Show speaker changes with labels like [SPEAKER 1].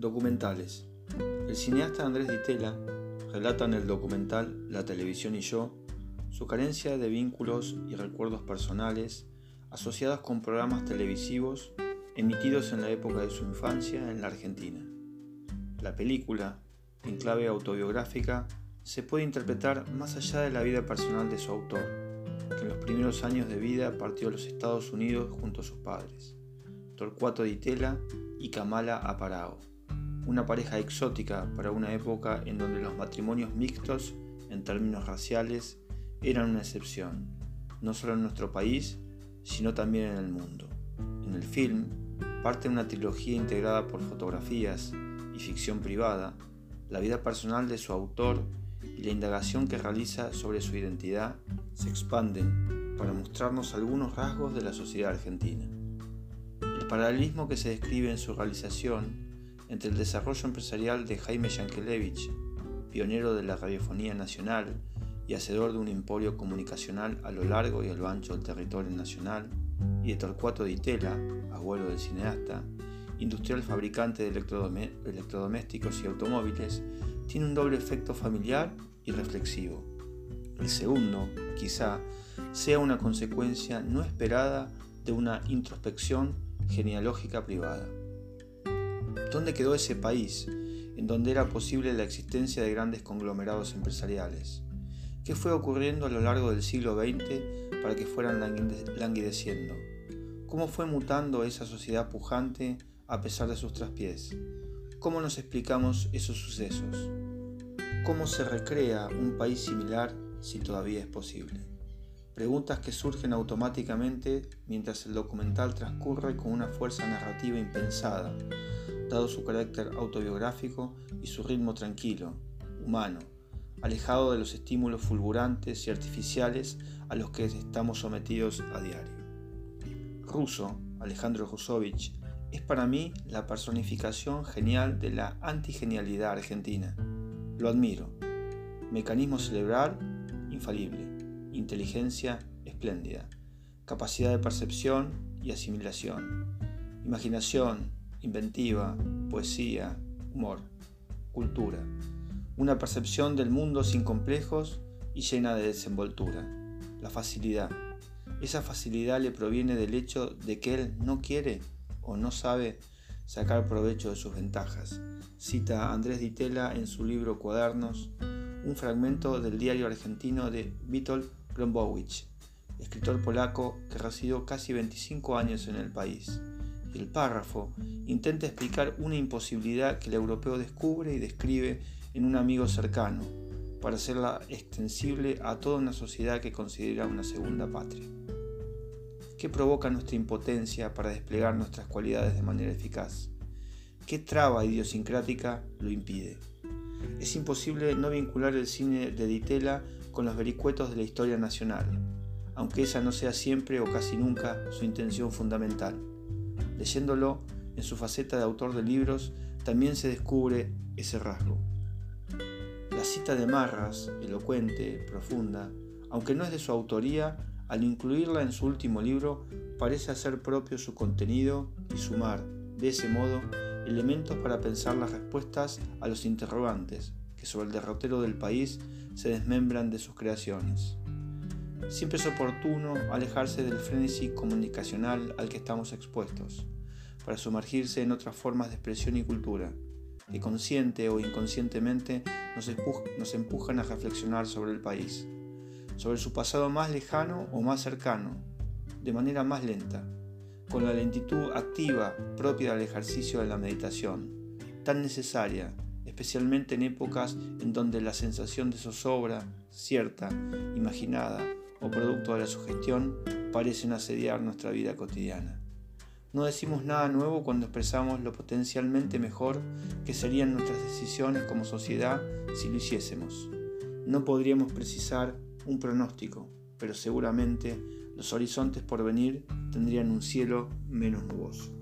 [SPEAKER 1] Documentales. El cineasta Andrés Ditela relata en el documental La televisión y yo su carencia de vínculos y recuerdos personales asociados con programas televisivos emitidos en la época de su infancia en la Argentina. La película, en clave autobiográfica, se puede interpretar más allá de la vida personal de su autor, que en los primeros años de vida partió a los Estados Unidos junto a sus padres, Torcuato Ditela y Kamala Aparao, una pareja exótica para una época en donde los matrimonios mixtos, en términos raciales, eran una excepción, no solo en nuestro país, sino también en el mundo. En el film, parte de una trilogía integrada por fotografías y ficción privada, la vida personal de su autor y la indagación que realiza sobre su identidad se expanden para mostrarnos algunos rasgos de la sociedad argentina. El paralelismo que se describe en su realización entre el desarrollo empresarial de Jaime Yankelevich, pionero de la radiofonía nacional y hacedor de un emporio comunicacional a lo largo y a lo ancho del territorio nacional, y de Torcuato Di Tella, abuelo del cineasta, industrial fabricante de electrodomésticos y automóviles, tiene un doble efecto familiar y reflexivo. El segundo, quizá, sea una consecuencia no esperada de una introspección genealógica privada. ¿Dónde quedó ese país en donde era posible la existencia de grandes conglomerados empresariales? ¿Qué fue ocurriendo a lo largo del siglo XX para que fueran languideciendo? ¿Cómo fue mutando esa sociedad pujante a pesar de sus traspiés? ¿Cómo nos explicamos esos sucesos? ¿Cómo se recrea un país similar si todavía es posible? Preguntas que surgen automáticamente mientras el documental transcurre con una fuerza narrativa impensada, dado su carácter autobiográfico y su ritmo tranquilo, humano, alejado de los estímulos fulgurantes y artificiales a los que estamos sometidos a diario. Russo, Alejandro Rusovich, es para mí la personificación genial de la antigenialidad argentina. Lo admiro. Mecanismo cerebral infalible, inteligencia espléndida, capacidad de percepción y asimilación, imaginación, inventiva, poesía, humor, cultura una percepción del mundo sin complejos y llena de desenvoltura, la facilidad. Esa facilidad le proviene del hecho de que él no quiere o no sabe sacar provecho de sus ventajas. Cita Andrés Ditela en su libro Cuadernos un fragmento del diario argentino de Witold Grombowicz, escritor polaco que residió casi 25 años en el país. El párrafo intenta explicar una imposibilidad que el europeo descubre y describe en un amigo cercano, para hacerla extensible a toda una sociedad que considera una segunda patria. ¿Qué provoca nuestra impotencia para desplegar nuestras cualidades de manera eficaz? ¿Qué traba idiosincrática lo impide? Es imposible no vincular el cine de Ditela con los vericuetos de la historia nacional, aunque esa no sea siempre o casi nunca su intención fundamental. Leyéndolo en su faceta de autor de libros, también se descubre ese rasgo. La cita de Marras, elocuente, profunda, aunque no es de su autoría, al incluirla en su último libro, parece hacer propio su contenido y sumar, de ese modo, elementos para pensar las respuestas a los interrogantes que sobre el derrotero del país se desmembran de sus creaciones. Siempre es oportuno alejarse del frenesí comunicacional al que estamos expuestos, para sumergirse en otras formas de expresión y cultura, que consciente o inconscientemente nos, empujan a reflexionar sobre el país, sobre su pasado más lejano o más cercano, de manera más lenta, con la lentitud activa propia del ejercicio de la meditación, tan necesaria, especialmente en épocas en donde la sensación de zozobra, cierta, imaginada o producto de la sugestión, parecen asediar nuestra vida cotidiana. No decimos nada nuevo cuando expresamos lo potencialmente mejor que serían nuestras decisiones como sociedad si lo hiciésemos. No podríamos precisar un pronóstico, pero seguramente los horizontes por venir tendrían un cielo menos nuboso.